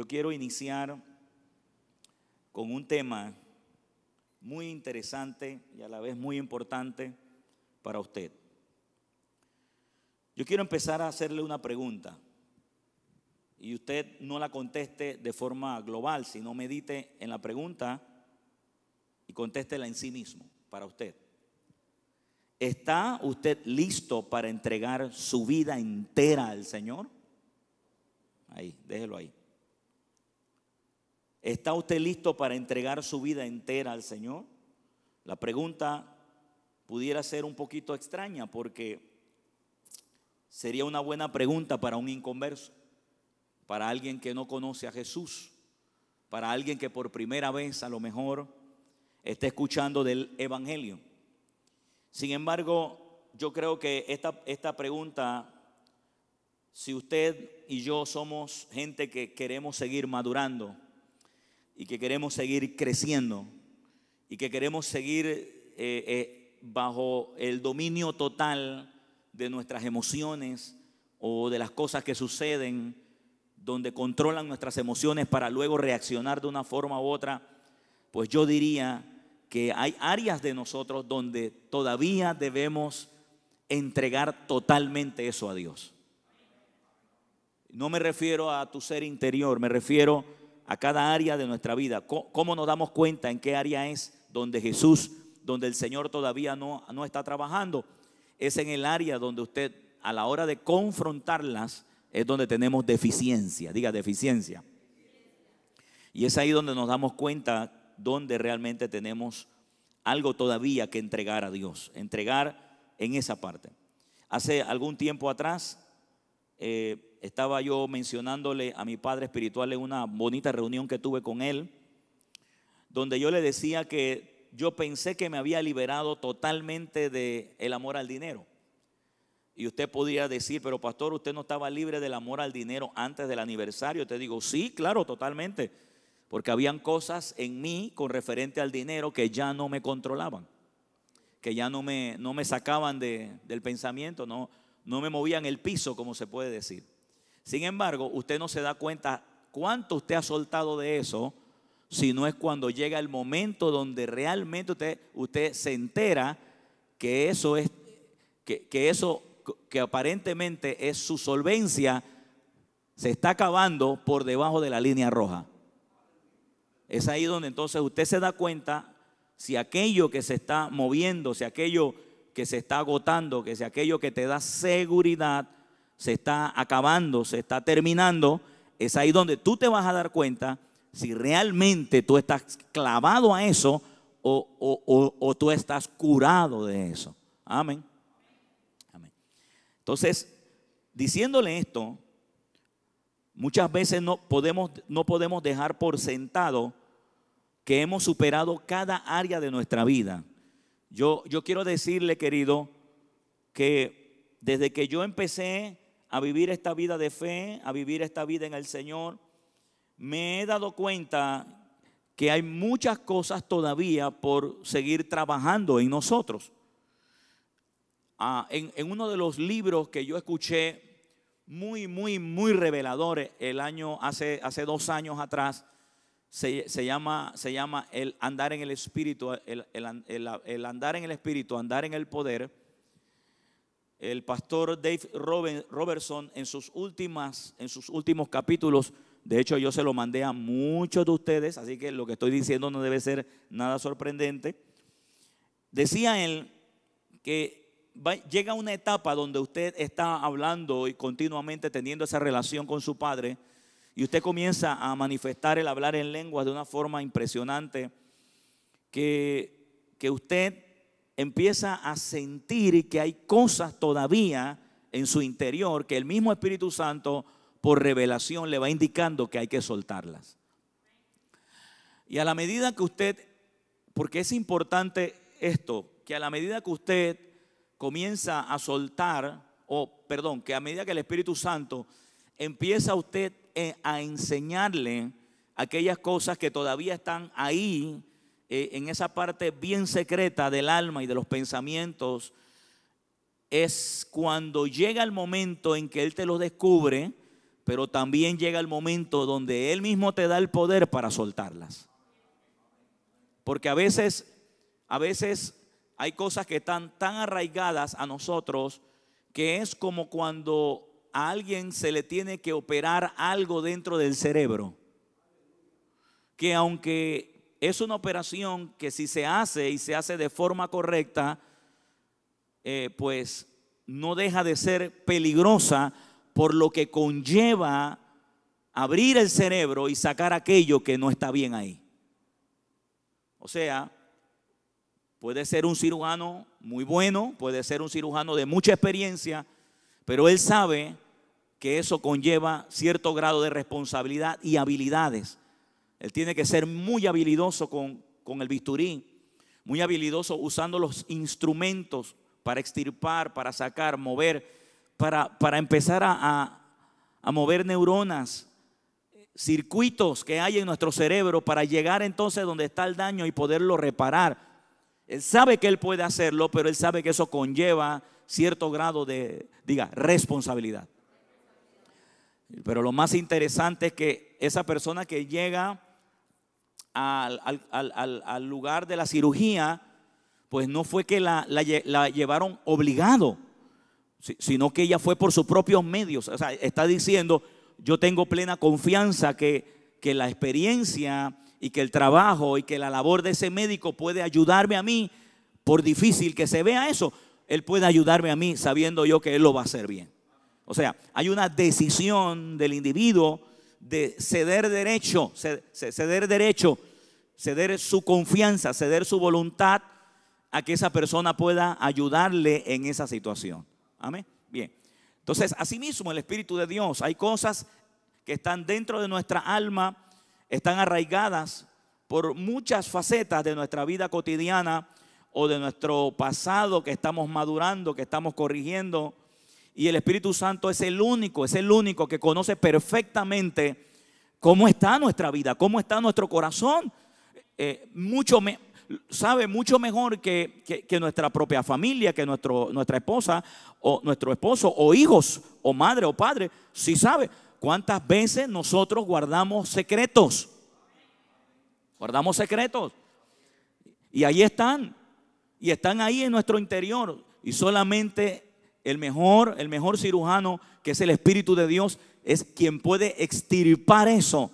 yo quiero iniciar con un tema muy interesante y a la vez muy importante para usted. Yo quiero empezar a hacerle una pregunta y usted no la conteste de forma global, sino medite en la pregunta y contéstela en sí mismo, para usted. ¿Está usted listo para entregar su vida entera al Señor? Ahí, déjelo ahí. ¿Está usted listo para entregar su vida entera al Señor? La pregunta pudiera ser un poquito extraña porque sería una buena pregunta para un inconverso, para alguien que no conoce a Jesús, para alguien que por primera vez a lo mejor está escuchando del Evangelio. Sin embargo, yo creo que esta, esta pregunta, si usted y yo somos gente que queremos seguir madurando, y que queremos seguir creciendo y que queremos seguir eh, eh, bajo el dominio total de nuestras emociones o de las cosas que suceden, donde controlan nuestras emociones para luego reaccionar de una forma u otra, pues yo diría que hay áreas de nosotros donde todavía debemos entregar totalmente eso a Dios. No me refiero a tu ser interior, me refiero a cada área de nuestra vida. ¿Cómo nos damos cuenta en qué área es donde Jesús, donde el Señor todavía no, no está trabajando? Es en el área donde usted a la hora de confrontarlas es donde tenemos deficiencia, diga deficiencia. Y es ahí donde nos damos cuenta donde realmente tenemos algo todavía que entregar a Dios, entregar en esa parte. Hace algún tiempo atrás, eh, estaba yo mencionándole a mi padre espiritual en una bonita reunión que tuve con él, donde yo le decía que yo pensé que me había liberado totalmente del el amor al dinero. Y usted podría decir, pero pastor, usted no estaba libre del amor al dinero antes del aniversario. Te digo, sí, claro, totalmente. Porque habían cosas en mí con referente al dinero que ya no me controlaban, que ya no me, no me sacaban de, del pensamiento, no, no me movían el piso, como se puede decir. Sin embargo, usted no se da cuenta cuánto usted ha soltado de eso, si no es cuando llega el momento donde realmente usted, usted se entera que eso es, que, eso que aparentemente es su solvencia, se está acabando por debajo de la línea roja. Es ahí donde entonces usted se da cuenta si aquello que se está moviendo, si aquello que se está agotando, que si aquello que te da seguridad, se está acabando, se está terminando, es ahí donde tú te vas a dar cuenta si realmente tú estás clavado a eso o, tú estás curado de eso. Amén. Amén. Entonces, diciéndole esto, muchas veces no podemos, no podemos dejar por sentado que hemos superado cada área de nuestra vida. Yo, yo quiero decirle, querido, que desde que yo empecé a vivir esta vida de fe, a vivir esta vida en el Señor, me he dado cuenta que hay muchas cosas todavía por seguir trabajando en nosotros. Ah, en, uno de los libros que yo escuché muy, muy, muy reveladores el año, hace, hace dos años atrás, se, llama, se llama el andar en el espíritu, el, el andar en el espíritu, andar en el poder. El pastor Dave Robertson en sus, últimas, en sus últimos capítulos, de hecho yo se lo mandé a muchos de ustedes, así que lo que estoy diciendo no debe ser nada sorprendente, decía él que llega una etapa donde usted está hablando y continuamente teniendo esa relación con su padre y usted comienza a manifestar el hablar en lenguas de una forma impresionante que, que usted empieza a sentir que hay cosas todavía en su interior que el mismo Espíritu Santo por revelación le va indicando que hay que soltarlas. Y a la medida que usted, porque es importante esto, que a la medida que usted comienza a soltar, o perdón, que a medida que el Espíritu Santo empieza usted a enseñarle aquellas cosas que todavía están ahí eh, en esa parte bien secreta del alma y de los pensamientos, es cuando llega el momento en que Él te lo descubre, pero también llega el momento donde Él mismo te da el poder para soltarlas. Porque a veces, a veces hay cosas que están tan arraigadas a nosotros que es como cuando a alguien se le tiene que operar algo dentro del cerebro. Que aunque es una operación que si se hace y se hace de forma correcta, eh, pues no deja de ser peligrosa por lo que conlleva abrir el cerebro y sacar aquello que no está bien ahí. O sea, puede ser un cirujano muy bueno, puede ser un cirujano de mucha experiencia, pero él sabe que eso conlleva cierto grado de responsabilidad y habilidades. Él tiene que ser muy habilidoso con, el bisturí, muy habilidoso usando los instrumentos para extirpar, para sacar, mover, para, para empezar a, a mover neuronas, circuitos que hay en nuestro cerebro para llegar entonces donde está el daño y poderlo reparar. Él sabe que él puede hacerlo, pero él sabe que eso conlleva cierto grado de, diga, responsabilidad. Pero lo más interesante es que esa persona que llega al, lugar de la cirugía, pues no fue que la, llevaron obligado, sino que ella fue por sus propios medios. O sea, está diciendo, yo tengo plena confianza que, que la experiencia y que el trabajo y que la labor de ese médico puede ayudarme a mí, por difícil que se vea eso, él puede ayudarme a mí sabiendo yo que él lo va a hacer bien. O sea, hay una decisión del individuo de ceder derecho, ceder derecho, ceder su confianza, ceder su voluntad a que esa persona pueda ayudarle en esa situación. Amén. Bien. Entonces, asimismo, el Espíritu de Dios, hay cosas que están dentro de nuestra alma, están arraigadas por muchas facetas de nuestra vida cotidiana o de nuestro pasado que estamos madurando, que estamos corrigiendo y el Espíritu Santo es el único, es el único que conoce perfectamente cómo está nuestra vida, cómo está nuestro corazón. Eh, mucho sabe mucho mejor que, nuestra propia familia, que nuestro, nuestra esposa o nuestro esposo o hijos o madre o padre. Si sabe cuántas veces nosotros guardamos secretos. Guardamos secretos. Y ahí están. Y están ahí en nuestro interior. Y solamente el mejor, el mejor cirujano, que es el Espíritu de Dios, es quien puede extirpar eso.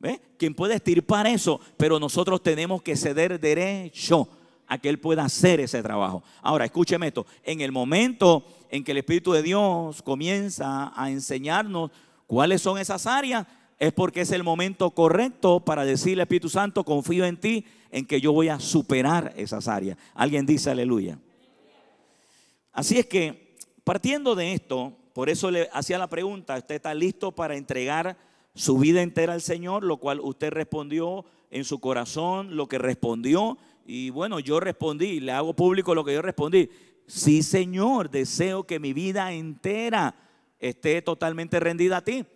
¿Ve? Quien puede extirpar eso, pero nosotros tenemos que ceder derecho a que Él pueda hacer ese trabajo. Ahora, escúcheme esto, en el momento en que el Espíritu de Dios comienza a enseñarnos cuáles son esas áreas, es porque es el momento correcto para decirle Espíritu Santo, confío en ti, en que yo voy a superar esas áreas. Alguien dice aleluya. Así es que Partiendo de esto, por eso le hacía la pregunta, ¿usted está listo para entregar su vida entera al Señor? Lo cual usted respondió en su corazón, lo que respondió. Y bueno, yo respondí, le hago público lo que yo respondí. Sí, Señor, deseo que mi vida entera esté totalmente rendida a ti.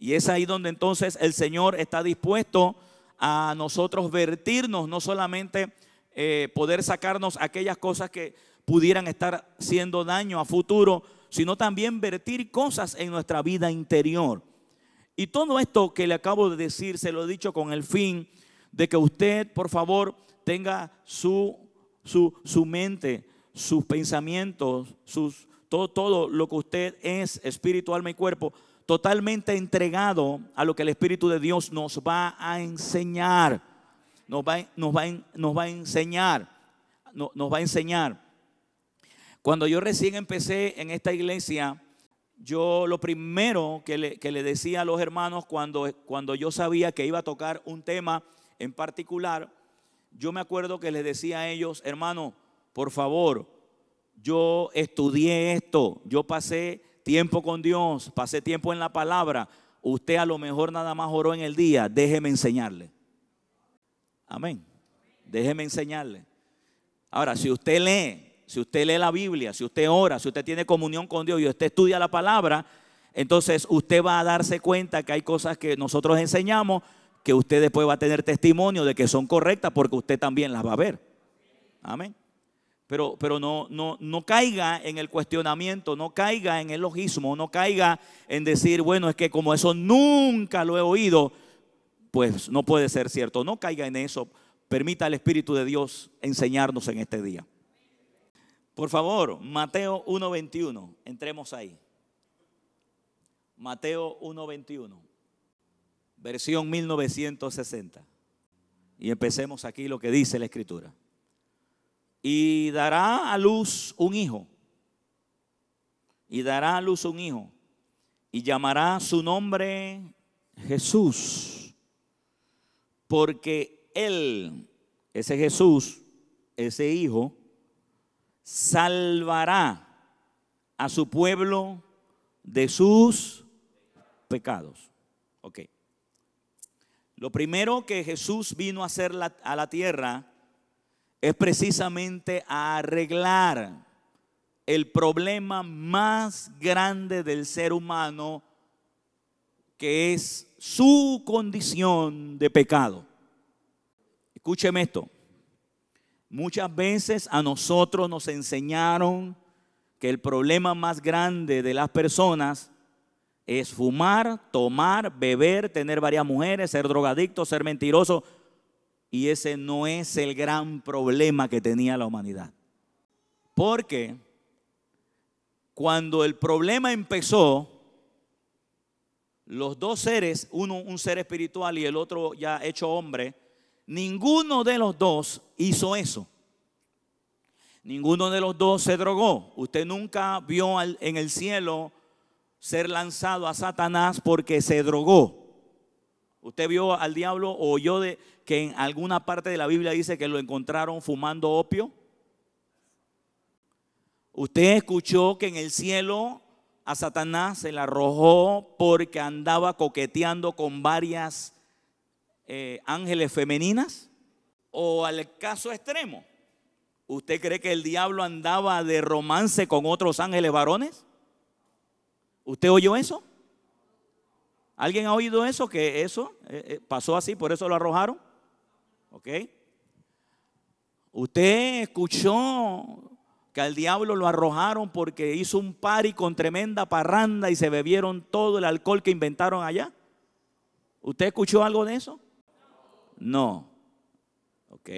Y es ahí donde entonces el Señor está dispuesto a nosotros vertirnos, no solamente eh, poder sacarnos aquellas cosas que pudieran estar siendo daño a futuro, sino también vertir cosas en nuestra vida interior. Y todo esto que le acabo de decir, se lo he dicho con el fin de que usted, por favor, tenga su, su, su mente, sus pensamientos, sus, todo, todo lo que usted es, espíritu, alma y cuerpo, totalmente entregado a lo que el Espíritu de Dios nos va a enseñar. Nos va, nos va, nos va a enseñar. nos va a enseñar. Cuando yo recién empecé en esta iglesia, yo lo primero que le, decía a los hermanos cuando, cuando yo sabía que iba a tocar un tema en particular, yo me acuerdo que les decía a ellos, hermano, por favor, yo estudié esto, yo pasé tiempo con Dios, pasé tiempo en la palabra, usted a lo mejor nada más oró en el día, déjeme enseñarle. Amén. Déjeme enseñarle. Ahora, si usted lee si usted lee la Biblia, si usted ora, si usted tiene comunión con Dios y usted estudia la palabra, entonces usted va a darse cuenta que hay cosas que nosotros enseñamos que usted después va a tener testimonio de que son correctas porque usted también las va a ver. Amén. Pero, pero no, no, no caiga en el cuestionamiento, no caiga en el logismo, no caiga en decir, bueno, es que como eso nunca lo he oído, pues no puede ser cierto. No caiga en eso. Permita al Espíritu de Dios enseñarnos en este día. Por favor, Mateo 1.21, entremos ahí. Mateo 1.21, versión 1960. Y empecemos aquí lo que dice la Escritura y dará a luz un hijo. Y dará a luz un hijo. Y llamará su nombre Jesús. Porque él, ese Jesús, ese hijo, salvará a su pueblo de sus pecados. Ok. Lo primero que Jesús vino a hacer a la tierra es precisamente arreglar el problema más grande del ser humano, que es su condición de pecado. Escúcheme esto. Muchas veces a nosotros nos enseñaron que el problema más grande de las personas es fumar, tomar, beber, tener varias mujeres, ser drogadicto, ser mentiroso. Y ese no es el gran problema que tenía la humanidad. Porque cuando el problema empezó, los dos seres, uno un ser espiritual y el otro ya hecho hombre, ninguno de los dos hizo eso. Ninguno de los dos se drogó. Usted nunca vio en el cielo ser lanzado a Satanás porque se drogó. Usted vio al diablo o oyó de que en alguna parte de la Biblia dice que lo encontraron fumando opio. Usted escuchó que en el cielo a Satanás se le arrojó porque andaba coqueteando con varias eh, ángeles femeninas. O al caso extremo, ¿usted cree que el diablo andaba de romance con otros ángeles varones? ¿Usted oyó eso? ¿Alguien ha oído eso? Que eso eh, eh, pasó así, por eso lo arrojaron. ¿Ok? Usted escuchó que al diablo lo arrojaron porque hizo un pari con tremenda parranda y se bebieron todo el alcohol que inventaron allá. ¿Usted escuchó algo de eso? No. ¿Ok?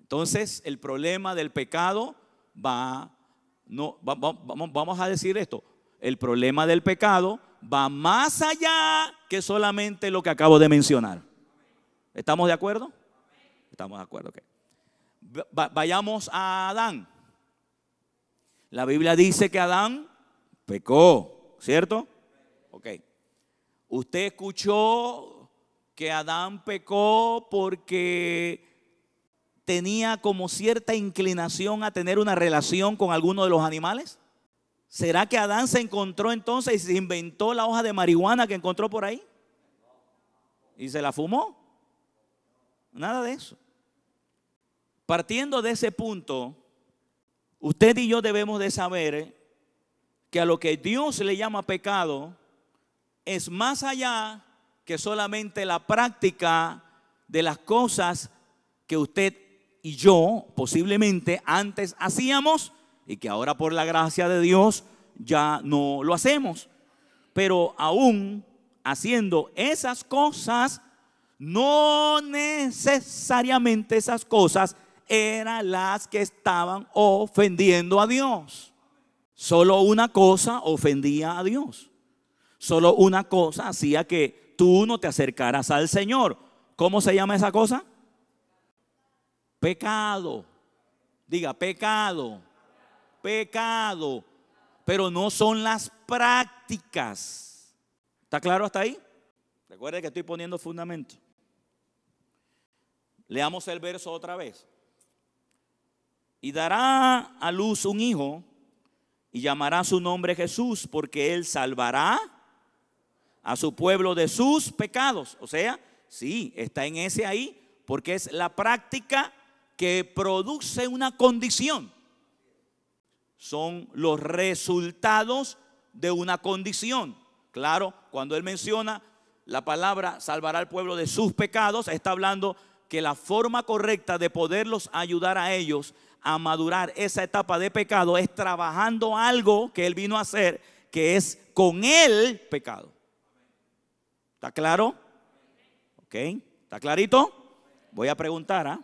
Entonces el problema del pecado va, no, vamos, vamos a decir esto, el problema del pecado va más allá que solamente lo que acabo de mencionar. ¿Estamos de acuerdo? Estamos de acuerdo. Vayamos a Adán. La Biblia dice que Adán pecó, ¿cierto? Ok. Usted escuchó que Adán pecó porque tenía como cierta inclinación a tener una relación con alguno de los animales. ¿Será que Adán se encontró entonces y se inventó la hoja de marihuana que encontró por ahí? ¿Y se la fumó? Nada de eso. Partiendo de ese punto, usted y yo debemos de saber que a lo que Dios le llama pecado es más allá que solamente la práctica de las cosas que usted y yo posiblemente antes hacíamos y que ahora por la gracia de Dios ya no lo hacemos. Pero aún haciendo esas cosas, no necesariamente esas cosas eran las que estaban ofendiendo a Dios. Solo una cosa ofendía a Dios. Solo una cosa hacía que tú no te acercaras al Señor. ¿Cómo se llama esa cosa? Pecado. Diga, pecado pecado, pero no son las prácticas. ¿Está claro hasta ahí? Recuerde que estoy poniendo fundamento. Leamos el verso otra vez. Y dará a luz un hijo y llamará su nombre Jesús porque él salvará a su pueblo de sus pecados. O sea, sí, está en ese ahí porque es la práctica que produce una condición son los resultados de una condición. Claro, cuando él menciona la palabra salvará al pueblo de sus pecados, está hablando que la forma correcta de poderlos ayudar a ellos a madurar esa etapa de pecado es trabajando algo que Él vino a hacer, que es con el pecado. ¿Está claro? ¿Ok? ¿Está clarito? Voy a preguntar, ¿ah?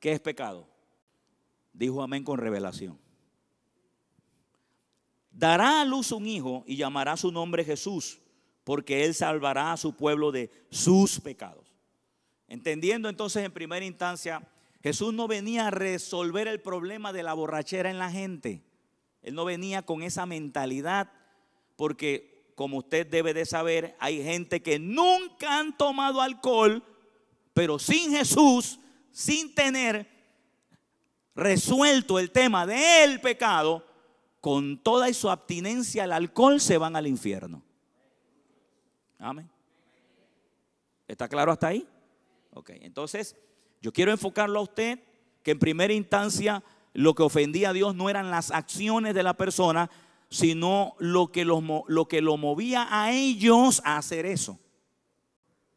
¿Qué es pecado? Dijo amén con revelación. Dará a luz un hijo y llamará su nombre Jesús, porque él salvará a su pueblo de sus pecados. Entendiendo entonces en primera instancia, Jesús no venía a resolver el problema de la borrachera en la gente. Él no venía con esa mentalidad, porque como usted debe de saber, hay gente que nunca han tomado alcohol, pero sin Jesús, sin tener resuelto el tema del pecado, con toda su abstinencia al alcohol se van al infierno. Amén. ¿Está claro hasta ahí? Ok, entonces yo quiero enfocarlo a usted que en primera instancia lo que ofendía a Dios no eran las acciones de la persona, sino lo que, lo que lo movía a ellos a hacer eso,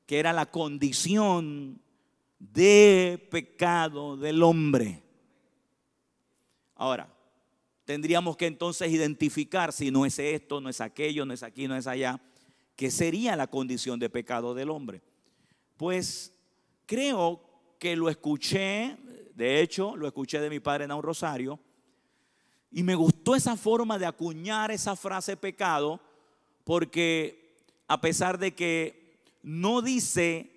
que era la condición de pecado del hombre. Ahora, tendríamos que entonces identificar si no es esto, no es aquello, no es aquí, no es allá, qué sería la condición de pecado del hombre. Pues creo que lo escuché, de hecho, lo escuché de mi padre en un rosario, y me gustó esa forma de acuñar esa frase pecado, porque a pesar de que no dice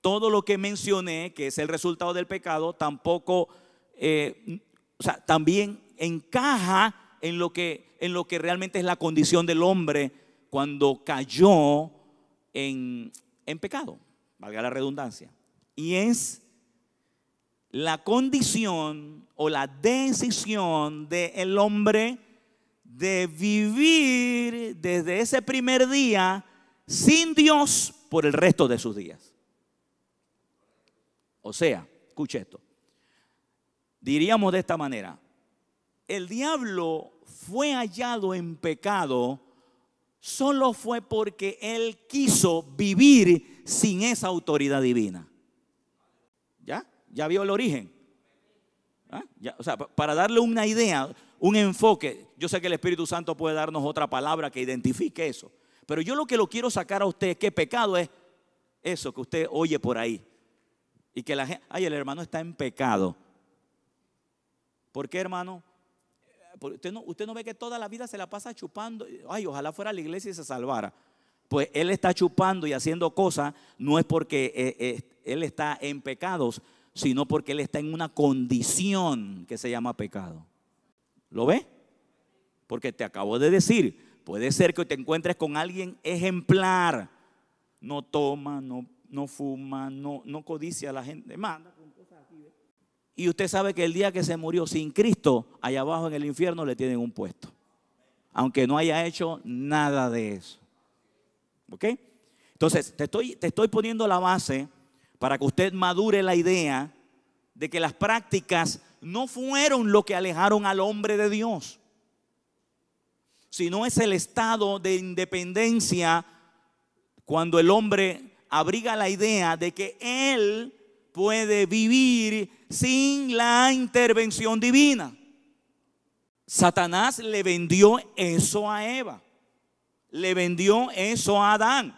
todo lo que mencioné, que es el resultado del pecado, tampoco eh, o sea, también encaja en lo, que, en lo que realmente es la condición del hombre cuando cayó en, en pecado, valga la redundancia. Y es la condición o la decisión del hombre de vivir desde ese primer día sin Dios por el resto de sus días. O sea, escuche esto diríamos de esta manera, el diablo fue hallado en pecado solo fue porque él quiso vivir sin esa autoridad divina. ¿Ya? ¿Ya vio el origen? ¿Ah? o sea, para darle una idea, un enfoque, yo sé que el Espíritu Santo puede darnos otra palabra que identifique eso, pero yo lo que lo quiero sacar a usted es que pecado es eso que usted oye por ahí. Y que la gente, ay, el hermano está en pecado. ¿Por qué, hermano? Usted no, ve que toda la vida se la pasa chupando. Ay, ojalá fuera la iglesia y se salvara. Pues él está chupando y haciendo cosas, no es porque eh, eh, él está en pecados, sino porque él está en una condición que se llama pecado. ¿Lo ve? Porque te acabo de decir, puede ser que te encuentres con alguien ejemplar. No toma, no, no fuma, no, no codicia a la gente. Y usted sabe que el día que se murió sin Cristo, allá abajo en el infierno le tienen un puesto. Aunque no haya hecho nada de eso. ¿Ok? Entonces, te estoy, te estoy poniendo la base para que usted madure la idea de que las prácticas no fueron lo que alejaron al hombre de Dios, sino es el estado de independencia cuando el hombre abriga la idea de que él puede vivir sin la intervención divina. Satanás le vendió eso a Eva, le vendió eso a Adán.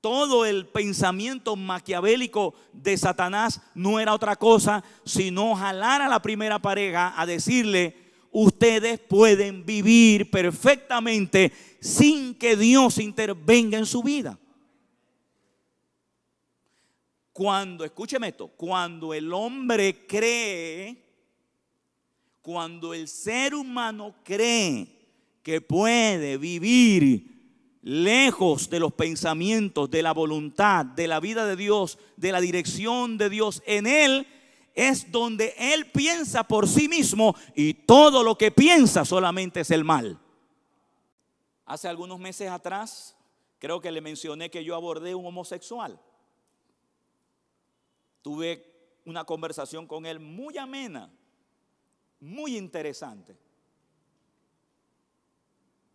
Todo el pensamiento maquiavélico de Satanás no era otra cosa sino jalar a la primera pareja a decirle, ustedes pueden vivir perfectamente sin que Dios intervenga en su vida. Cuando, escúcheme esto, cuando el hombre cree, cuando el ser humano cree que puede vivir lejos de los pensamientos, de la voluntad, de la vida de Dios, de la dirección de Dios en él, es donde él piensa por sí mismo y todo lo que piensa solamente es el mal. Hace algunos meses atrás, creo que le mencioné que yo abordé un homosexual tuve una conversación con él muy amena, muy interesante.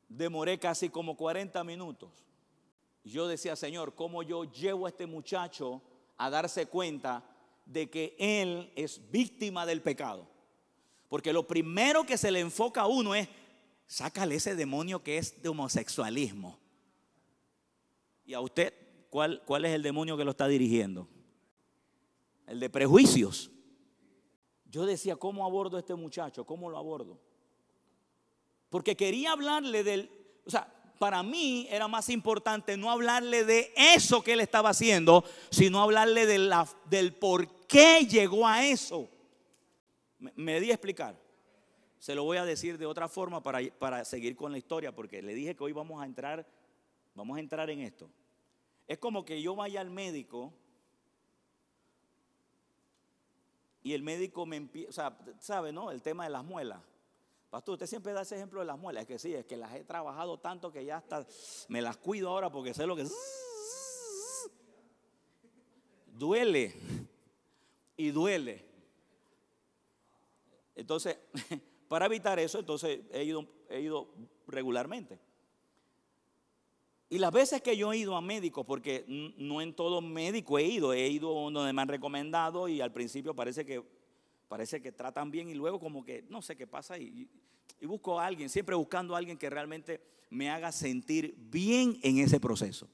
Demoré casi como 40 minutos. Yo decía, Señor, ¿cómo yo llevo a este muchacho a darse cuenta de que él es víctima del pecado. Porque lo primero que se le enfoca a uno es, sácale ese demonio que es de homosexualismo. ¿Y a usted cuál, cuál es el demonio que lo está dirigiendo? El de prejuicios. Yo decía, ¿cómo abordo a este muchacho? ¿Cómo lo abordo? Porque quería hablarle del, o sea, para mí era más importante no hablarle de eso que él estaba haciendo, sino hablarle de la, del por qué llegó a eso. Me, di a explicar. Se lo voy a decir de otra forma para, para seguir con la historia, porque le dije que hoy vamos a entrar, vamos a entrar en esto. Es como que yo vaya al médico y el médico me empieza, o sea, ¿sabe, no? El tema de las muelas. Pastor, usted siempre da ese ejemplo de las muelas. Es que sí, es que las he trabajado tanto que ya hasta me las cuido ahora porque sé lo que duele y duele. Entonces, para evitar eso, entonces he ido, he ido regularmente. Y las veces que yo he ido a médicos, porque no en todo médico he ido, he ido donde me han recomendado y al principio parece que, parece que tratan bien y luego como que no sé qué pasa y, y busco a alguien, siempre buscando a alguien que realmente me haga sentir bien en ese proceso.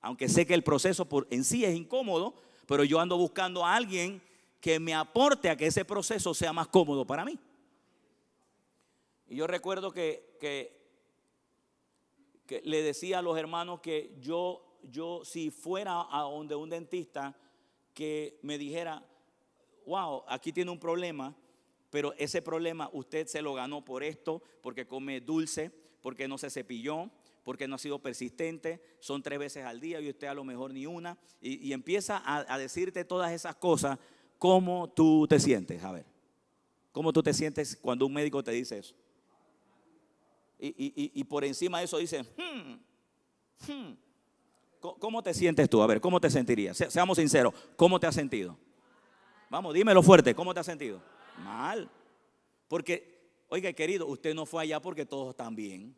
Aunque sé que el proceso en sí es incómodo, pero yo ando buscando a alguien que me aporte a que ese proceso sea más cómodo para mí. Y yo recuerdo que, que le decía a los hermanos que yo, yo si fuera a donde un dentista que me dijera, wow, aquí tiene un problema, pero ese problema usted se lo ganó por esto, porque come dulce, porque no se cepilló, porque no ha sido persistente, son tres veces al día y usted a lo mejor ni una, y, empieza a, decirte todas esas cosas, ¿cómo tú te sientes? A ver, ¿cómo tú te sientes cuando un médico te dice eso? Y, por encima de eso dice, hmm, hmm, ¿cómo te sientes tú? A ver, ¿cómo te sentirías? seamos sinceros, ¿cómo te has sentido? Vamos, dímelo fuerte, ¿cómo te has sentido? Mal. Porque, oiga, querido, usted no fue allá porque todos están bien.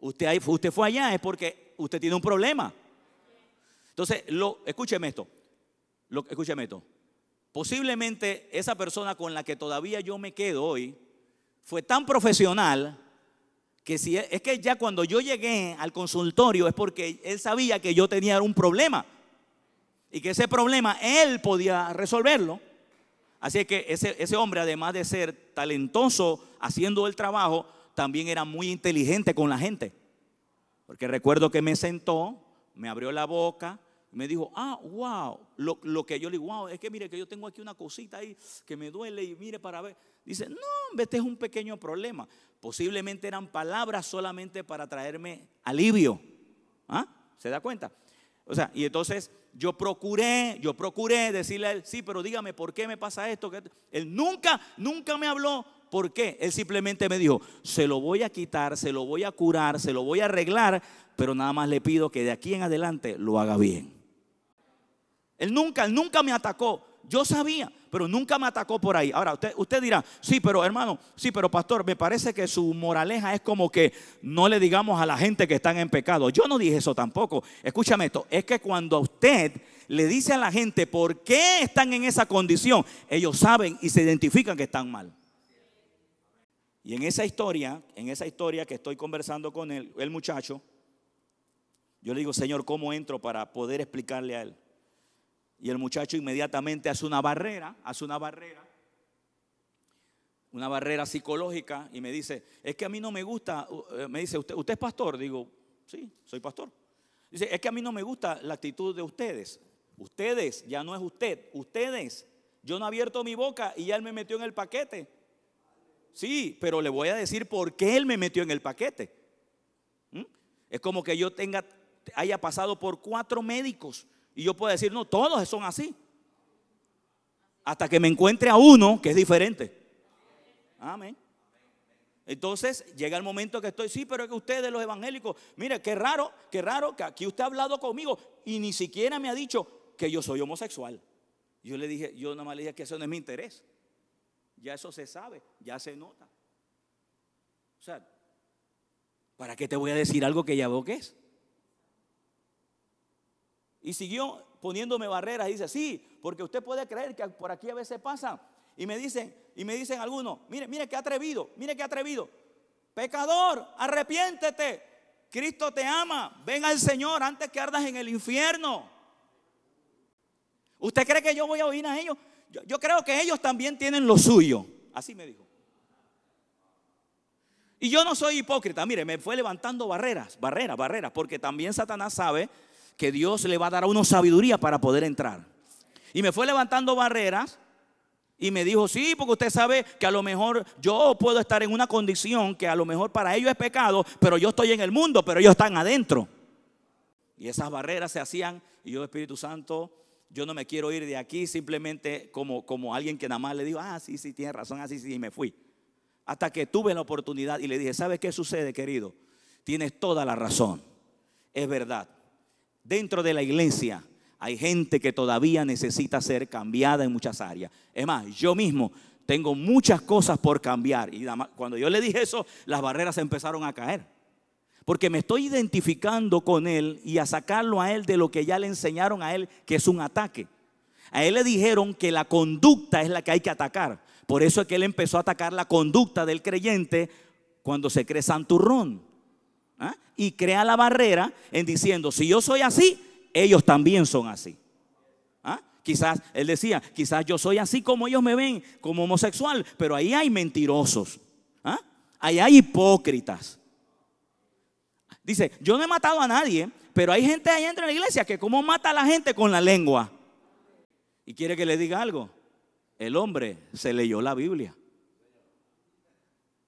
Usted, usted fue allá es porque usted tiene un problema. Entonces, escúcheme esto. Escúcheme esto. Posiblemente esa persona con la que todavía yo me quedo hoy fue tan profesional que si es, que ya cuando yo llegué al consultorio es porque él sabía que yo tenía un problema y que ese problema él podía resolverlo. Así que ese, ese hombre, además de ser talentoso haciendo el trabajo, también era muy inteligente con la gente. Porque recuerdo que me sentó, me abrió la boca, me dijo, ah, wow, lo, que yo le digo, wow, es que mire que yo tengo aquí una cosita ahí que me duele y mire para ver. Dice, no, este es un pequeño problema. Posiblemente eran palabras solamente para traerme alivio. ¿Ah? ¿Se da cuenta? O sea, y entonces yo procuré, yo procuré decirle a él, sí, pero dígame, ¿por qué me pasa esto? Él nunca, nunca me habló. ¿Por qué? Él simplemente me dijo, se lo voy a quitar, se lo voy a curar, se lo voy a arreglar, pero nada más le pido que de aquí en adelante lo haga bien. Él nunca, él nunca me atacó. Yo sabía, pero nunca me atacó por ahí. Ahora, usted, usted dirá, sí, pero hermano, sí, pero pastor, me parece que su moraleja es como que no le digamos a la gente que están en pecado. Yo no dije eso tampoco. Escúchame esto, es que cuando usted le dice a la gente por qué están en esa condición, ellos saben y se identifican que están mal. Y en esa historia, en esa historia que estoy conversando con el, el muchacho, yo le digo, Señor, ¿cómo entro para poder explicarle a él? Y el muchacho inmediatamente hace una barrera, hace una barrera, una barrera psicológica y me dice, es que a mí no me gusta, eh, me dice, ¿usted, usted es pastor? Digo, sí, soy pastor. Dice, es que a mí no me gusta la actitud de ustedes. Ustedes, ya no es usted, ustedes. Yo no he abierto mi boca y ya él me metió en el paquete. Sí, pero le voy a decir por qué él me metió en el paquete. ¿Mm? Es como que yo tenga, haya pasado por cuatro médicos y yo puedo decir, no, todos son así. Hasta que me encuentre a uno que es diferente. Amén. Entonces llega el momento que estoy, sí, pero es que ustedes los evangélicos, mire, qué raro, qué raro que aquí usted ha hablado conmigo y ni siquiera me ha dicho que yo soy homosexual. Yo le dije, yo nada más le dije que eso no es mi interés. Ya eso se sabe, ya se nota. O sea, ¿para qué te voy a decir algo que ya veo que es? Y siguió poniéndome barreras. Y dice, sí, porque usted puede creer que por aquí a veces pasa. Y me dicen, y me dicen algunos, mire, mire qué atrevido, mire qué atrevido. Pecador, arrepiéntete. Cristo te ama. Ven al Señor antes que ardas en el infierno. ¿Usted cree que yo voy a oír a ellos? Yo, yo creo que ellos también tienen lo suyo. Así me dijo. Y yo no soy hipócrita, mire, me fue levantando barreras, barreras, barreras, porque también Satanás sabe que Dios le va a dar a uno sabiduría para poder entrar. Y me fue levantando barreras y me dijo, sí, porque usted sabe que a lo mejor yo puedo estar en una condición que a lo mejor para ellos es pecado, pero yo estoy en el mundo, pero ellos están adentro. Y esas barreras se hacían y yo, Espíritu Santo, yo no me quiero ir de aquí simplemente como, como alguien que nada más le digo, ah, sí, sí, tiene razón, así, sí, y me fui. Hasta que tuve la oportunidad y le dije, ¿sabes qué sucede, querido? Tienes toda la razón. Es verdad. Dentro de la iglesia hay gente que todavía necesita ser cambiada en muchas áreas. Es más, yo mismo tengo muchas cosas por cambiar. Y cuando yo le dije eso, las barreras empezaron a caer. Porque me estoy identificando con él y a sacarlo a él de lo que ya le enseñaron a él, que es un ataque. A él le dijeron que la conducta es la que hay que atacar. Por eso es que él empezó a atacar la conducta del creyente cuando se cree santurrón. ¿Ah? Y crea la barrera en diciendo, si yo soy así, ellos también son así. ¿ah? Quizás, él decía, quizás yo soy así como ellos me ven, como homosexual, pero ahí hay mentirosos. ¿ah? Ahí hay hipócritas. Dice, yo no he matado a nadie, pero hay gente ahí dentro de la iglesia que como mata a la gente con la lengua. Y quiere que le diga algo el hombre se leyó la Biblia.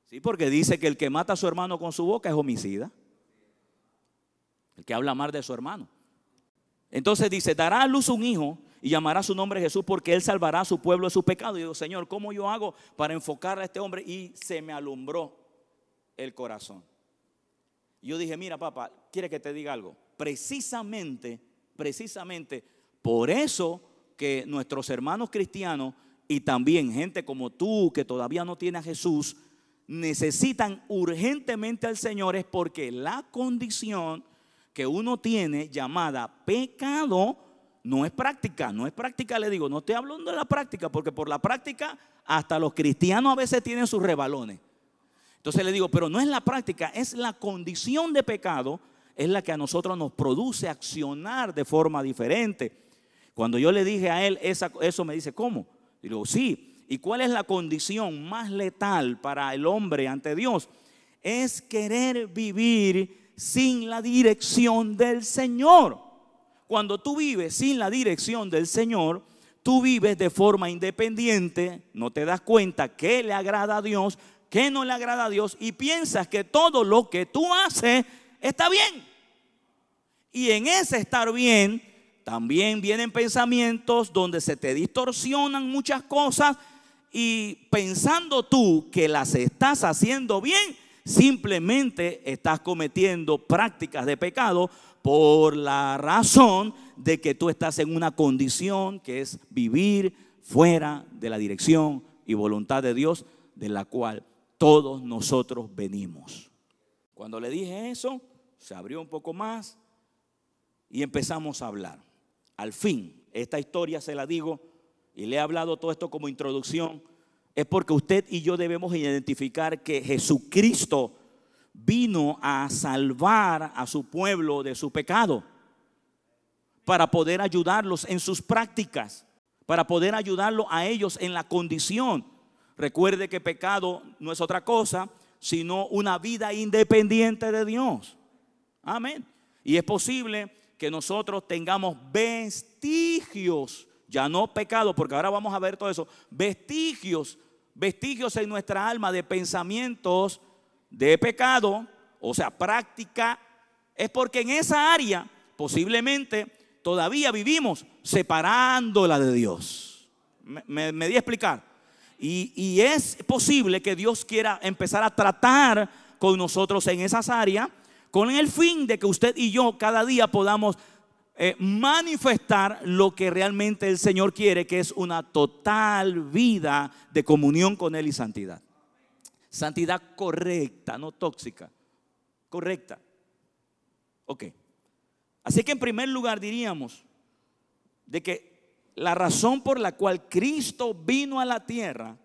Sí, porque dice que el que mata a su hermano con su boca es homicida. El que habla mal de su hermano. Entonces dice, dará a luz un hijo y llamará su nombre Jesús porque él salvará a su pueblo de su pecado. Y digo, Señor, ¿cómo yo hago para enfocar a este hombre? Y se me alumbró el corazón. yo dije, mira papá, quiere que te diga algo. Precisamente, precisamente, por eso que nuestros hermanos cristianos y también gente como tú que todavía no tiene a Jesús, necesitan urgentemente al Señor es porque la condición que uno tiene llamada pecado no es práctica, no es práctica, le digo, no estoy hablando de la práctica, porque por la práctica hasta los cristianos a veces tienen sus rebalones. Entonces le digo, pero no es la práctica, es la condición de pecado, es la que a nosotros nos produce accionar de forma diferente. Cuando yo le dije a él eso, me dice, ¿cómo? Digo, sí. ¿Y cuál es la condición más letal para el hombre ante Dios? Es querer vivir sin la dirección del Señor. Cuando tú vives sin la dirección del Señor, tú vives de forma independiente, no te das cuenta qué le agrada a Dios, qué no le agrada a Dios y piensas que todo lo que tú haces está bien. Y en ese estar bien, también vienen pensamientos donde se te distorsionan muchas cosas y pensando tú que las estás haciendo bien, simplemente estás cometiendo prácticas de pecado por la razón de que tú estás en una condición que es vivir fuera de la dirección y voluntad de Dios de la cual todos nosotros venimos. Cuando le dije eso, se abrió un poco más y empezamos a hablar al fin, esta historia se la digo y le he hablado todo esto como introducción, es porque usted y yo debemos identificar que Jesucristo vino a salvar a su pueblo de su pecado, para poder ayudarlos en sus prácticas, para poder ayudarlos a ellos en la condición. Recuerde que pecado no es otra cosa, sino una vida independiente de Dios. Amén. Y es posible que nosotros tengamos vestigios, ya no pecado, porque ahora vamos a ver todo eso, vestigios, vestigios en nuestra alma de pensamientos de pecado, o sea, práctica, es porque en esa área posiblemente todavía vivimos separándola de Dios. Me, di a explicar. Y, y es posible que Dios quiera empezar a tratar con nosotros en esas áreas con el fin de que usted y yo cada día podamos eh, manifestar lo que realmente el Señor quiere, que es una total vida de comunión con Él y santidad. Santidad correcta, no tóxica, correcta. Ok. Así que en primer lugar diríamos de que la razón por la cual Cristo vino a la tierra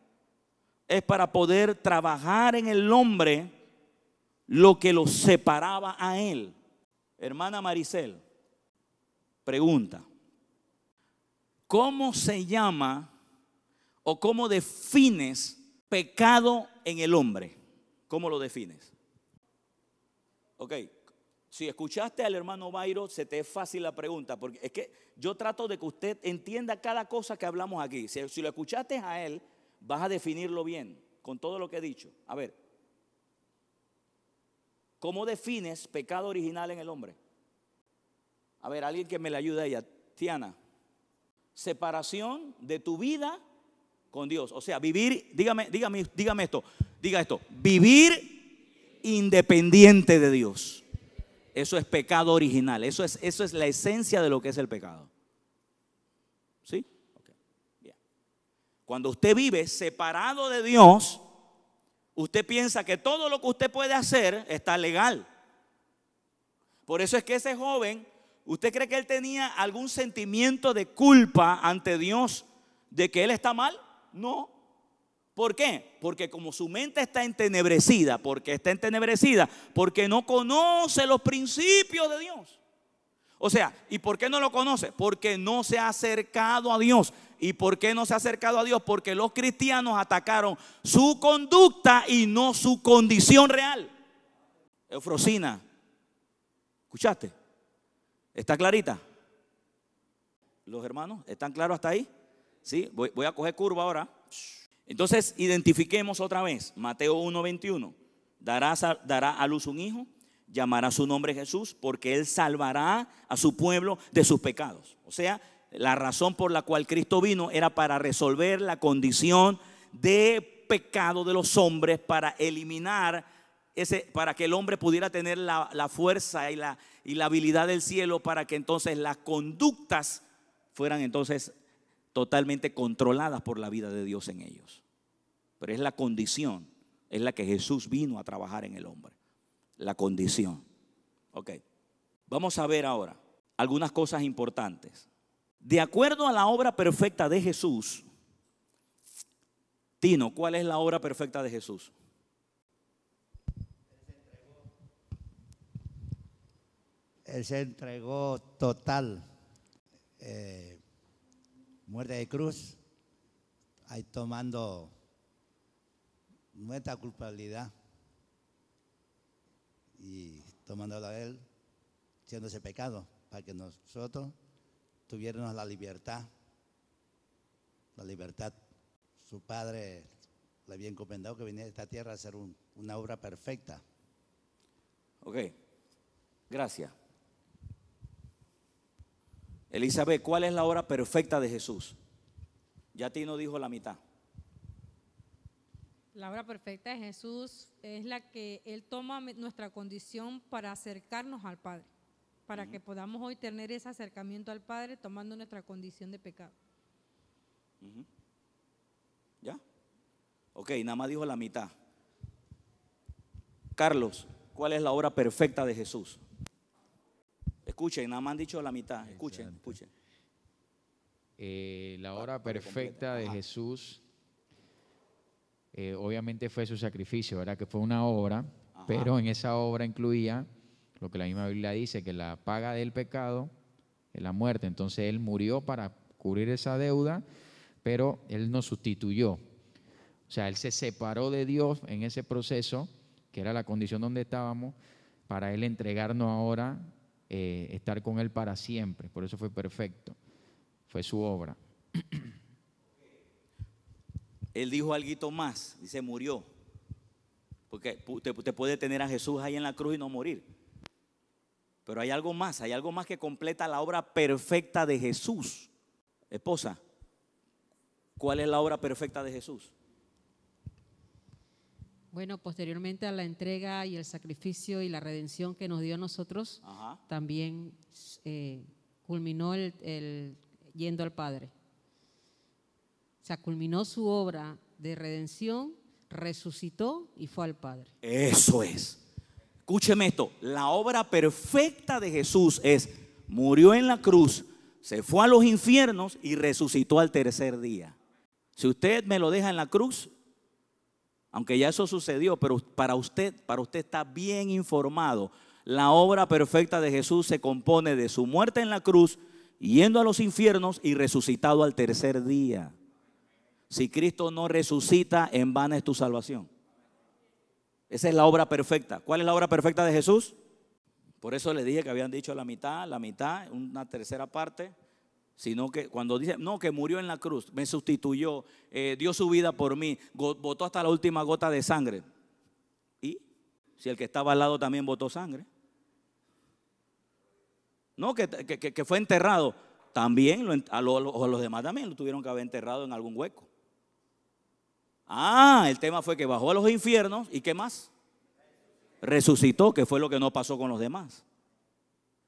es para poder trabajar en el hombre lo que lo separaba a él. Hermana Maricel, pregunta, ¿cómo se llama o cómo defines pecado en el hombre? ¿Cómo lo defines? Ok, si escuchaste al hermano Bairo, se te es fácil la pregunta, porque es que yo trato de que usted entienda cada cosa que hablamos aquí. Si, si lo escuchaste a él, vas a definirlo bien, con todo lo que he dicho. A ver, ¿cómo defines pecado original en el hombre? A ver, alguien que me le ayude a ella. Tiana, separación de tu vida con Dios. O sea, vivir, dígame, dígame, dígame esto, diga esto, vivir independiente de Dios. Eso es pecado original. Eso es, eso es la esencia de lo que es el pecado. ¿Sí? Bien. Cuando usted vive separado de Dios, usted piensa que todo lo que usted puede hacer está legal. Por eso es que ese joven, ¿usted cree que él tenía algún sentimiento de culpa ante Dios de que él está mal? No. ¿Por qué? Porque como su mente está entenebrecida, porque está entenebrecida, porque no conoce los principios de Dios. O sea, ¿y por qué no lo conoce? Porque no se ha acercado a Dios. ¿Y por qué no se ha acercado a Dios? Porque los cristianos atacaron su conducta y no su condición real. Eufrosina, ¿escuchaste? ¿Está clarita? ¿Los hermanos están claros hasta ahí? Sí, voy, voy a coger curva ahora. Entonces, identifiquemos otra vez, Mateo 1:21. Dará, dará a luz un hijo, llamará su nombre Jesús, porque él salvará a su pueblo de sus pecados. O sea, la razón por la cual Cristo vino era para resolver la condición de pecado de los hombres, para eliminar ese, para que el hombre pudiera tener la, la fuerza y la, y la habilidad del cielo, para que entonces las conductas fueran entonces totalmente controladas por la vida de Dios en ellos. Pero es la condición, es la que Jesús vino a trabajar en el hombre. La condición. Ok. Vamos a ver ahora algunas cosas importantes. De acuerdo a la obra perfecta de Jesús, Tino, ¿cuál es la obra perfecta de Jesús? Él se entregó total. Eh, muerte de cruz, ahí tomando nuestra culpabilidad y tomándola a Él, siendo ese pecado, para que nosotros tuviéramos la libertad, la libertad. Su Padre le había encomendado que viniera a esta tierra a hacer una obra perfecta. Ok, gracias. Elizabeth, ¿cuál es la hora perfecta de Jesús? Ya ti no dijo la mitad. La hora perfecta de Jesús es la que Él toma nuestra condición para acercarnos al Padre, para que podamos hoy tener ese acercamiento al Padre tomando nuestra condición de pecado. ¿Ya? Ok, nada más dijo la mitad. Carlos, ¿cuál es la hora perfecta de Jesús? Escuchen, nada más han dicho la mitad. Escuchen, escuchen. Eh, la hora perfecta de Jesús, eh, obviamente fue su sacrificio, ¿verdad? Que fue una obra, pero en esa obra incluía lo que la misma Biblia dice, que la paga del pecado es la muerte. Entonces Él murió para cubrir esa deuda, pero Él nos sustituyó. O sea, Él se separó de Dios en ese proceso, que era la condición donde estábamos, para Él entregarnos ahora eh, estar con Él para siempre. Por eso fue perfecto. Fue su obra. Él dijo algo más, dice murió. Porque usted puede tener a Jesús ahí en la cruz y no morir. Pero hay algo más, hay algo más que completa la obra perfecta de Jesús. Esposa, ¿cuál es la obra perfecta de Jesús? Bueno, posteriormente a la entrega y el sacrificio y la redención que nos dio a nosotros, también eh, culminó el, yendo al Padre. O sea, culminó su obra de redención, resucitó y fue al Padre. Eso es. Escúcheme esto, la obra perfecta de Jesús es, murió en la cruz, se fue a los infiernos y resucitó al tercer día. Si usted me lo deja en la cruz, aunque ya eso sucedió, pero para usted, para usted está bien informado. La obra perfecta de Jesús se compone de su muerte en la cruz, yendo a los infiernos y resucitado al tercer día. Si Cristo no resucita, en vano es tu salvación. Esa es la obra perfecta. ¿Cuál es la obra perfecta de Jesús? Por eso le dije que habían dicho la mitad, la mitad, una tercera parte. Sino que cuando dice, no, que murió en la cruz, me sustituyó, eh, dio su vida por mí, votó hasta la última gota de sangre. ¿Y? Si el que estaba al lado también votó sangre. No, que, que, fue enterrado. También a, los demás también lo tuvieron que haber enterrado en algún hueco. Ah, el tema fue que bajó a los infiernos y ¿qué más? Resucitó, que fue lo que no pasó con los demás.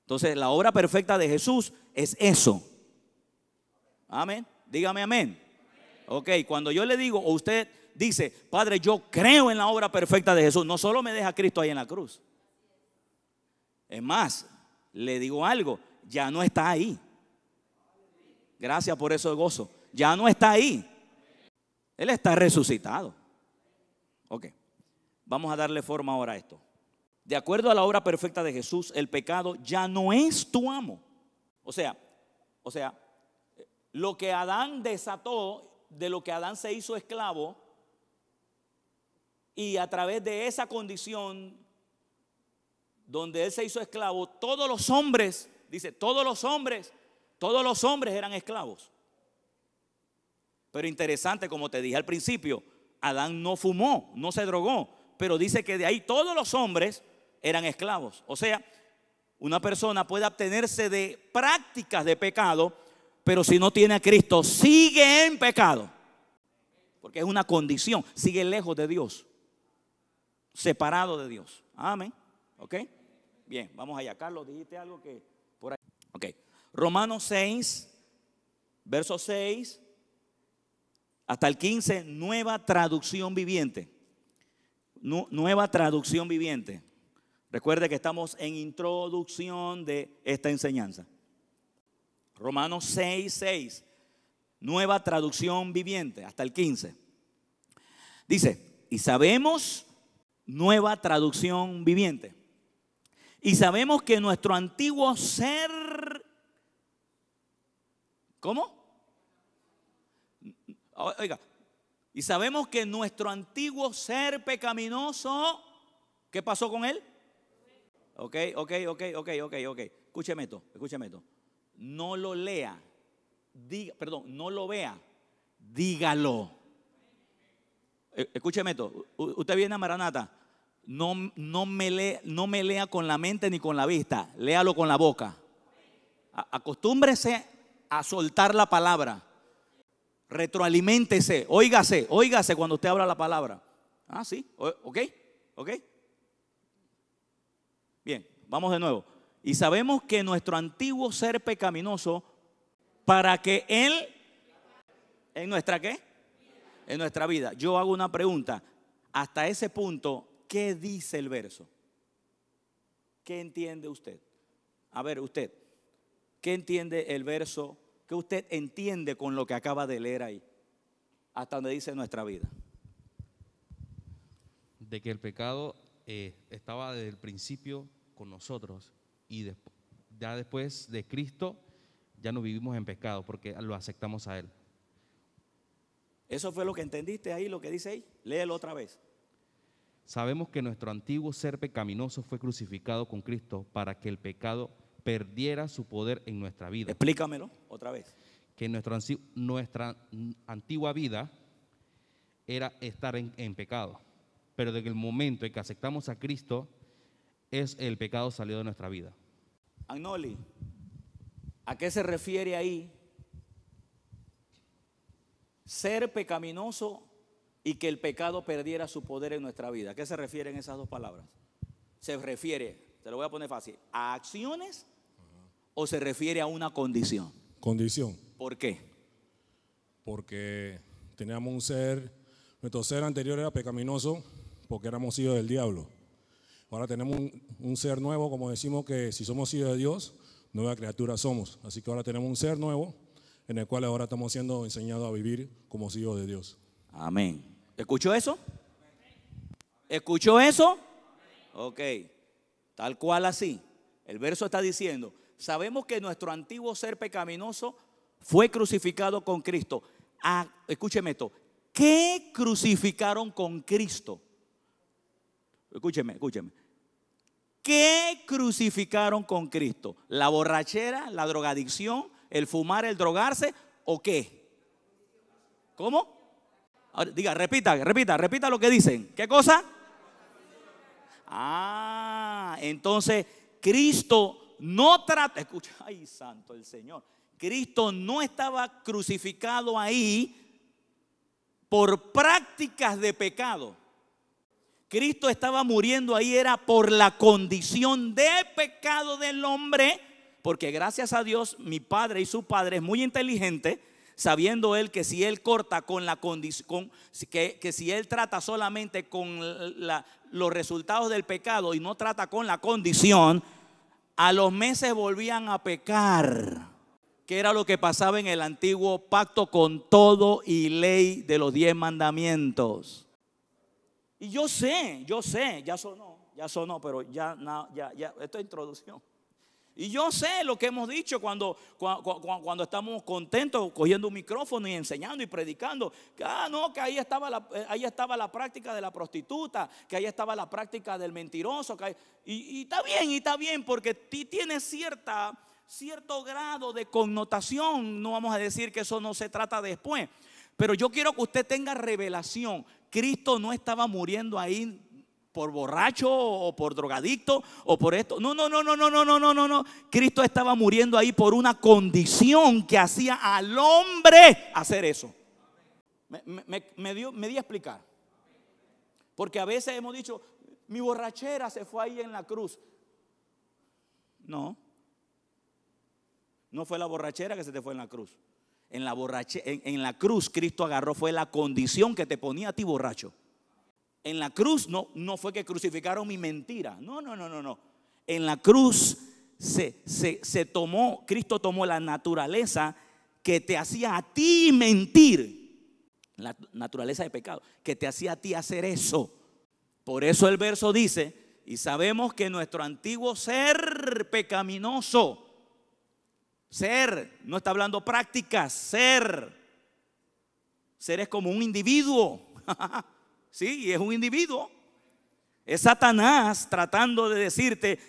Entonces, la obra perfecta de Jesús es eso. Amén. Dígame amén. Ok, cuando yo le digo, o usted dice, Padre, yo creo en la obra perfecta de Jesús, no solo me deja Cristo ahí en la cruz. Es más, le digo algo, ya no está ahí. Gracias por eso de gozo. Ya no está ahí. Él está resucitado. Ok, vamos a darle forma ahora a esto. De acuerdo a la obra perfecta de Jesús, el pecado ya no es tu amo. O sea, o sea, lo que Adán desató, de lo que Adán se hizo esclavo, y a través de esa condición donde él se hizo esclavo, todos los hombres, dice, todos los hombres, todos los hombres eran esclavos. Pero interesante, como te dije al principio, Adán no fumó, no se drogó, pero dice que de ahí todos los hombres eran esclavos. O sea, una persona puede obtenerse de prácticas de pecado, pero si no tiene a Cristo, sigue en pecado. Porque es una condición, sigue lejos de Dios, separado de Dios. Amén. ¿Ok? Bien, vamos allá. Carlos, dijiste algo que por ahí. Ok. Romanos 6, verso 6 hasta el 15, nueva traducción viviente. nueva traducción viviente. Recuerde que estamos en introducción de esta enseñanza. Romanos 6, 6. Nueva traducción viviente, hasta el 15. Dice, y sabemos, nueva traducción viviente. Y sabemos que nuestro antiguo ser, ¿cómo? Oiga, y sabemos que nuestro antiguo ser pecaminoso, ¿qué pasó con él? Ok, ok, ok, ok, ok, ok. Escúcheme esto, escúcheme esto. No lo lea, diga, perdón, no lo vea, dígalo. E, escúcheme esto, usted viene a Maranata, no, no, me lea, no me lea con la mente ni con la vista, léalo con la boca. Acostúmbrese a soltar la palabra. Retroaliméntese, óigase, óigase cuando usted habla la palabra. Ah, sí, ok, ok. Bien, vamos de nuevo. Y sabemos que nuestro antiguo ser pecaminoso, para que Él, en nuestra qué? En nuestra vida. Yo hago una pregunta. Hasta ese punto, ¿qué dice el verso? ¿Qué entiende usted? A ver, usted, ¿qué entiende el verso ¿Qué usted entiende con lo que acaba de leer ahí? Hasta donde dice nuestra vida. De que el pecado eh, estaba desde el principio con nosotros y ya después de Cristo ya no vivimos en pecado porque lo aceptamos a Él. ¿Eso fue lo que entendiste ahí, lo que dice ahí? Léelo otra vez. Sabemos que nuestro antiguo ser pecaminoso fue crucificado con Cristo para que el pecado perdiera su poder en nuestra vida. Explícamelo otra vez. Que nuestra, nuestra antigua vida era estar en, pecado. Pero desde el momento en que aceptamos a Cristo, es el pecado salido de nuestra vida. Agnoli, ¿a qué se refiere ahí? Ser pecaminoso y que el pecado perdiera su poder en nuestra vida. ¿A qué se refieren esas dos palabras? Se refiere, te lo voy a poner fácil, a acciones o se refiere a una condición? Condición. ¿Por qué? Porque teníamos un ser, nuestro ser anterior era pecaminoso porque éramos hijos del diablo. Ahora tenemos un, ser nuevo, como decimos que si somos hijos de Dios, nueva criatura somos. Así que ahora tenemos un ser nuevo en el cual ahora estamos siendo enseñados a vivir como hijos de Dios. Amén. ¿Escuchó eso? ¿Escuchó eso? Ok, tal cual así. El verso está diciendo, sabemos que nuestro antiguo ser pecaminoso fue crucificado con Cristo. Ah, escúcheme esto, ¿qué crucificaron con Cristo? Escúcheme, escúcheme. ¿Qué crucificaron con Cristo? ¿La borrachera, la drogadicción, el fumar, el drogarse o qué? ¿Cómo? diga, repita, repita, repita lo que dicen. ¿Qué cosa? Ah, entonces Cristo no trata, escucha, ay santo el Señor. Cristo no estaba crucificado ahí por prácticas de pecado. Cristo estaba muriendo ahí era por la condición de pecado del hombre, porque gracias a Dios mi padre y su padre es muy inteligente, sabiendo él que si él corta con la condición, que, que, si él trata solamente con los resultados del pecado y no trata con la condición, a los meses volvían a pecar que era lo que pasaba en el antiguo pacto con todo y ley de los diez mandamientos. Y yo sé, yo sé, ya sonó, ya sonó, pero ya, ya, ya, esto es introducción. Y yo sé lo que hemos dicho cuando, cuando, estamos contentos cogiendo un micrófono y enseñando y predicando. Que, ah, no, que ahí estaba, la, eh, ahí estaba la práctica de la prostituta, que ahí estaba la práctica del mentiroso. y, y, está bien, y está bien, porque tiene cierta cierto grado de connotación. No vamos a decir que eso no se trata después. Pero yo quiero que usted tenga revelación. Cristo no estaba muriendo ahí por borracho o por drogadicto o por esto. No, no, no, no, no, no, no, no, no. Cristo estaba muriendo ahí por una condición que hacía al hombre hacer eso. Me, dio, me di a explicar. Porque a veces hemos dicho, mi borrachera se fue ahí en la cruz. No. No fue la borrachera que se te fue en la cruz. En la, en, la cruz Cristo agarró fue la condición que te ponía a ti borracho. En la cruz no, no fue que crucificaron mi mentira. No, no, no, no, no. En la cruz se, se, se tomó, Cristo tomó la naturaleza que te hacía a ti mentir. La naturaleza de pecado, que te hacía a ti hacer eso. Por eso el verso dice, y sabemos que nuestro antiguo ser pecaminoso, ser, no está hablando prácticas, ser. Ser es como un individuo. sí, es un individuo. Es Satanás tratando de decirte,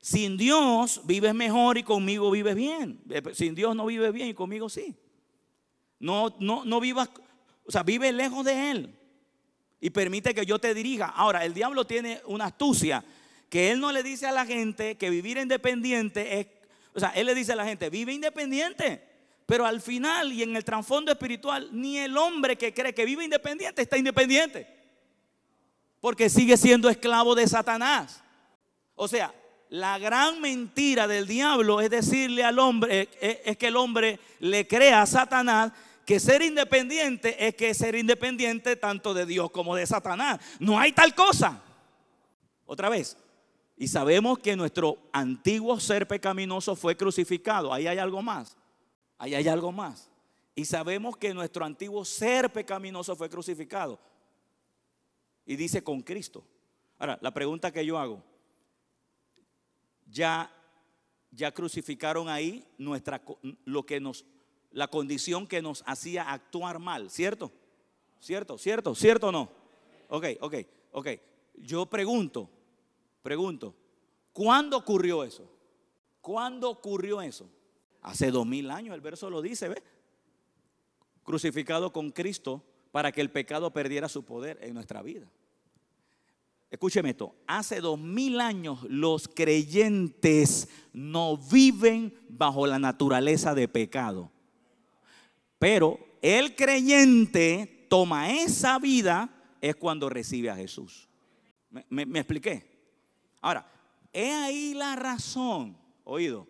sin Dios vives mejor y conmigo vives bien. Eh, sin Dios no vives bien y conmigo sí. No, no, no vivas, o sea, vive lejos de Él. Y permite que yo te dirija. Ahora, el diablo tiene una astucia que él no le dice a la gente que vivir independiente es o sea, él le dice a la gente, vive independiente. Pero al final y en el trasfondo espiritual, ni el hombre que cree que vive independiente está independiente. Porque sigue siendo esclavo de Satanás. O sea, la gran mentira del diablo es decirle al hombre, es que el hombre le crea a Satanás que ser independiente es que ser independiente tanto de Dios como de Satanás. No hay tal cosa. Otra vez, y sabemos que nuestro antiguo ser pecaminoso fue crucificado. Ahí hay algo más. Ahí hay algo más. Y sabemos que nuestro antiguo ser pecaminoso fue crucificado. Y dice con Cristo. Ahora, la pregunta que yo hago, ya ya crucificaron ahí nuestra lo que nos la condición que nos hacía actuar mal, ¿cierto? ¿Cierto? ¿Cierto? ¿Cierto o no? Ok, ok, ok. Yo pregunto, Pregunto, ¿cuándo ocurrió eso? ¿Cuándo ocurrió eso? Hace dos mil años, el verso lo dice, ¿ve? Crucificado con Cristo para que el pecado perdiera su poder en nuestra vida. Escúcheme esto, hace dos mil años los creyentes no viven bajo la naturaleza de pecado. Pero el creyente toma esa vida es cuando recibe a Jesús. ¿Me, me expliqué? Ahora, he ahí la razón, oído,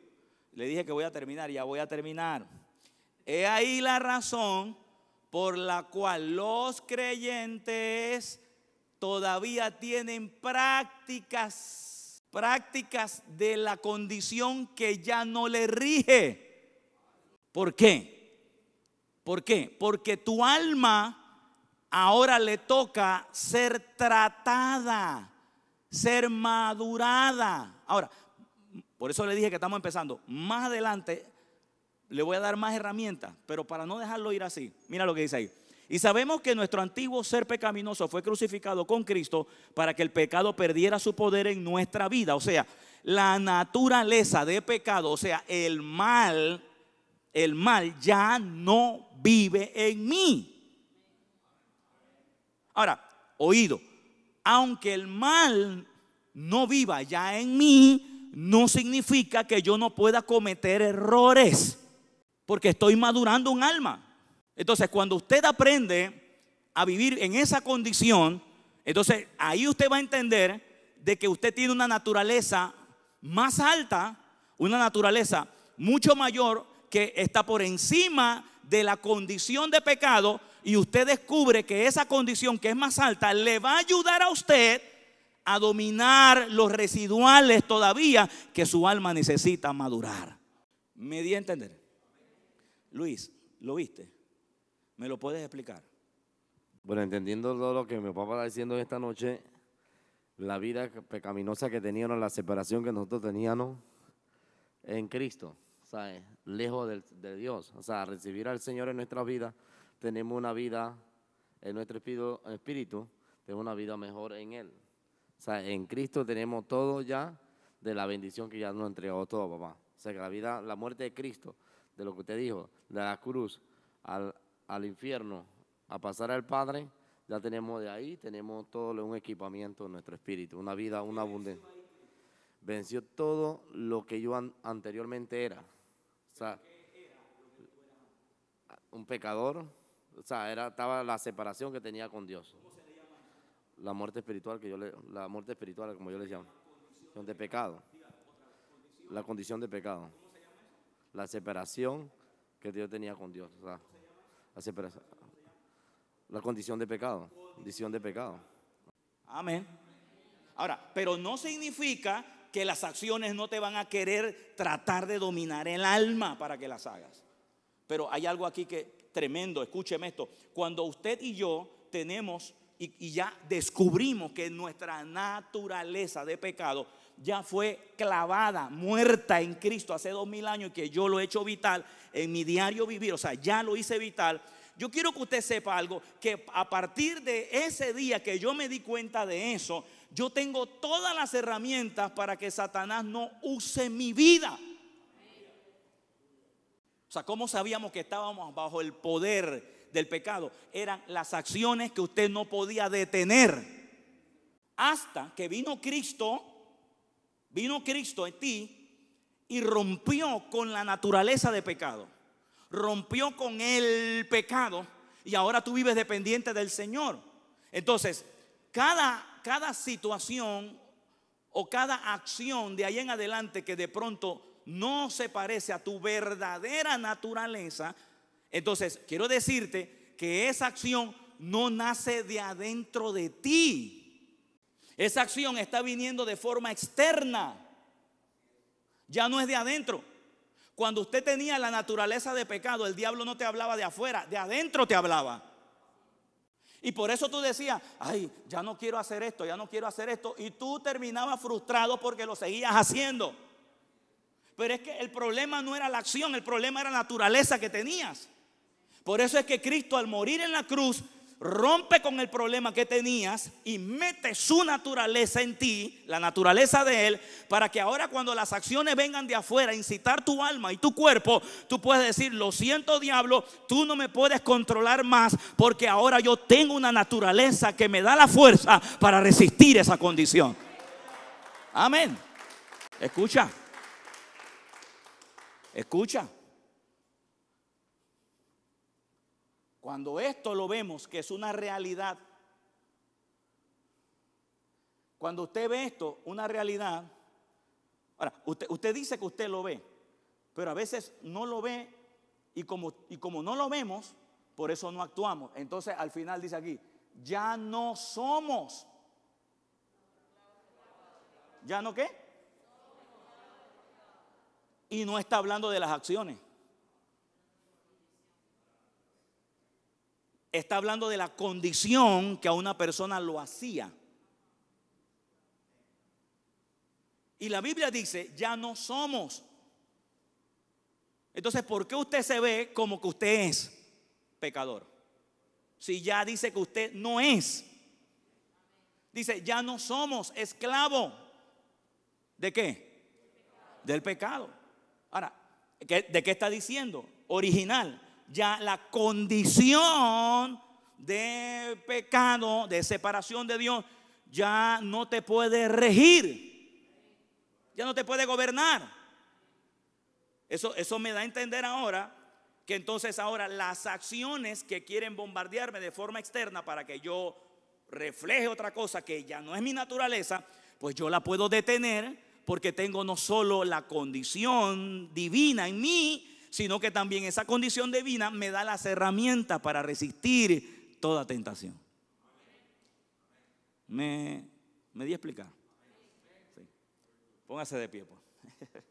le dije que voy a terminar, ya voy a terminar. He ahí la razón por la cual los creyentes todavía tienen prácticas, prácticas de la condición que ya no le rige. ¿Por qué? ¿Por qué? Porque tu alma ahora le toca ser tratada, ser madurada. Ahora, por eso le dije que estamos empezando. Más adelante le voy a dar más herramientas, pero para no dejarlo ir así, mira lo que dice ahí. Y sabemos que nuestro antiguo ser pecaminoso fue crucificado con Cristo para que el pecado perdiera su poder en nuestra vida. O sea, la naturaleza de pecado, o sea, el mal, el mal ya no vive en mí. Ahora, oído, aunque el mal no viva ya en mí, no significa que yo no pueda cometer errores, porque estoy madurando un alma. Entonces, cuando usted aprende a vivir en esa condición, entonces ahí usted va a entender de que usted tiene una naturaleza más alta, una naturaleza mucho mayor que está por encima de la condición de pecado y usted descubre que esa condición que es más alta le va a ayudar a usted a dominar los residuales todavía que su alma necesita madurar. ¿Me di a entender? Luis, ¿lo viste? ¿Me lo puedes explicar? Bueno, entendiendo todo lo que mi papá está diciendo esta noche, la vida pecaminosa que teníamos, la separación que nosotros teníamos en Cristo, lejos de, Dios. O sea, recibir al Señor en nuestra vida, tenemos una vida en nuestro espíritu, espíritu, tenemos una vida mejor en Él. O sea, en Cristo tenemos todo ya de la bendición que ya nos entregó todo, papá. O sea, que la vida, la muerte de Cristo, de lo que usted dijo, de la cruz al, al infierno a pasar al Padre, ya tenemos de ahí, tenemos todo un equipamiento en nuestro espíritu, una vida, una abundancia. Venció todo lo que yo anteriormente era. O sea, un pecador, o sea, era, estaba la separación que tenía con Dios. La muerte espiritual que yo le, la muerte espiritual como yo le llamo, de pecado. La condición de pecado. La separación que Dios tenía con Dios. O sea, la condición de pecado, condición de pecado. Amén. Ahora, pero no significa que las acciones no te van a querer tratar de dominar el alma para que las hagas. Pero hay algo aquí que tremendo, escúcheme esto. Cuando usted y yo tenemos y, ya descubrimos que nuestra naturaleza de pecado ya fue clavada, muerta en Cristo hace dos mil años y que yo lo he hecho vital en mi diario vivir, o sea, ya lo hice vital. Yo quiero que usted sepa algo, que a partir de ese día que yo me di cuenta de eso, yo tengo todas las herramientas para que Satanás no use mi vida. Sea, ¿cómo sabíamos que estábamos bajo el poder del pecado? Eran las acciones que usted no podía detener. Hasta que vino Cristo vino Cristo en ti y rompió con la naturaleza de pecado. Rompió con el pecado y ahora tú vives dependiente del Señor. Entonces, cada, cada situación o cada acción de ahí en adelante que de pronto no se parece a tu verdadera naturaleza, entonces quiero decirte que esa acción no nace de adentro de ti. Esa acción está viniendo de forma externa. Ya no es de adentro. Cuando usted tenía la naturaleza de pecado, el diablo no te hablaba de afuera, de adentro te hablaba. Y por eso tú decías, ay, ya no quiero hacer esto, ya no quiero hacer esto. Y tú terminabas frustrado porque lo seguías haciendo. Pero es que el problema no era la acción, el problema era la naturaleza que tenías. Por eso es que Cristo al morir en la cruz rompe con el problema que tenías y mete su naturaleza en ti, la naturaleza de Él, para que ahora cuando las acciones vengan de afuera, incitar tu alma y tu cuerpo, tú puedes decir, lo siento diablo, tú no me puedes controlar más porque ahora yo tengo una naturaleza que me da la fuerza para resistir esa condición. Amén. Escucha. Escucha. Cuando esto lo vemos que es una realidad, cuando usted ve esto, una realidad, ahora, usted, dice que usted lo ve, pero a veces no lo ve y como, y como no lo vemos, por eso no actuamos. Entonces al final dice aquí, ya no somos. ¿Ya no qué? Y no está hablando de las acciones. Está hablando de la condición que a una persona lo hacía. Y la Biblia dice, ya no somos. Entonces, ¿por qué usted se ve como que usted es pecador? Si ya dice que usted no es. Dice, ya no somos esclavo. ¿De qué? Del pecado. Ahora, ¿de qué está diciendo? Original. Ya la condición de pecado, de separación de Dios, ya no te puede regir ya no te puede gobernar. Eso, eso me da a entender ahora que entonces ahora las acciones que quieren bombardearme de forma externa para que yo refleje otra cosa que ya no es mi naturaleza, pues yo la puedo detener porque tengo no solo la condición divina en mí, sino que también esa condición divina me da las herramientas para resistir toda tentación. Me, me di a explicar. Póngase de pie, pues.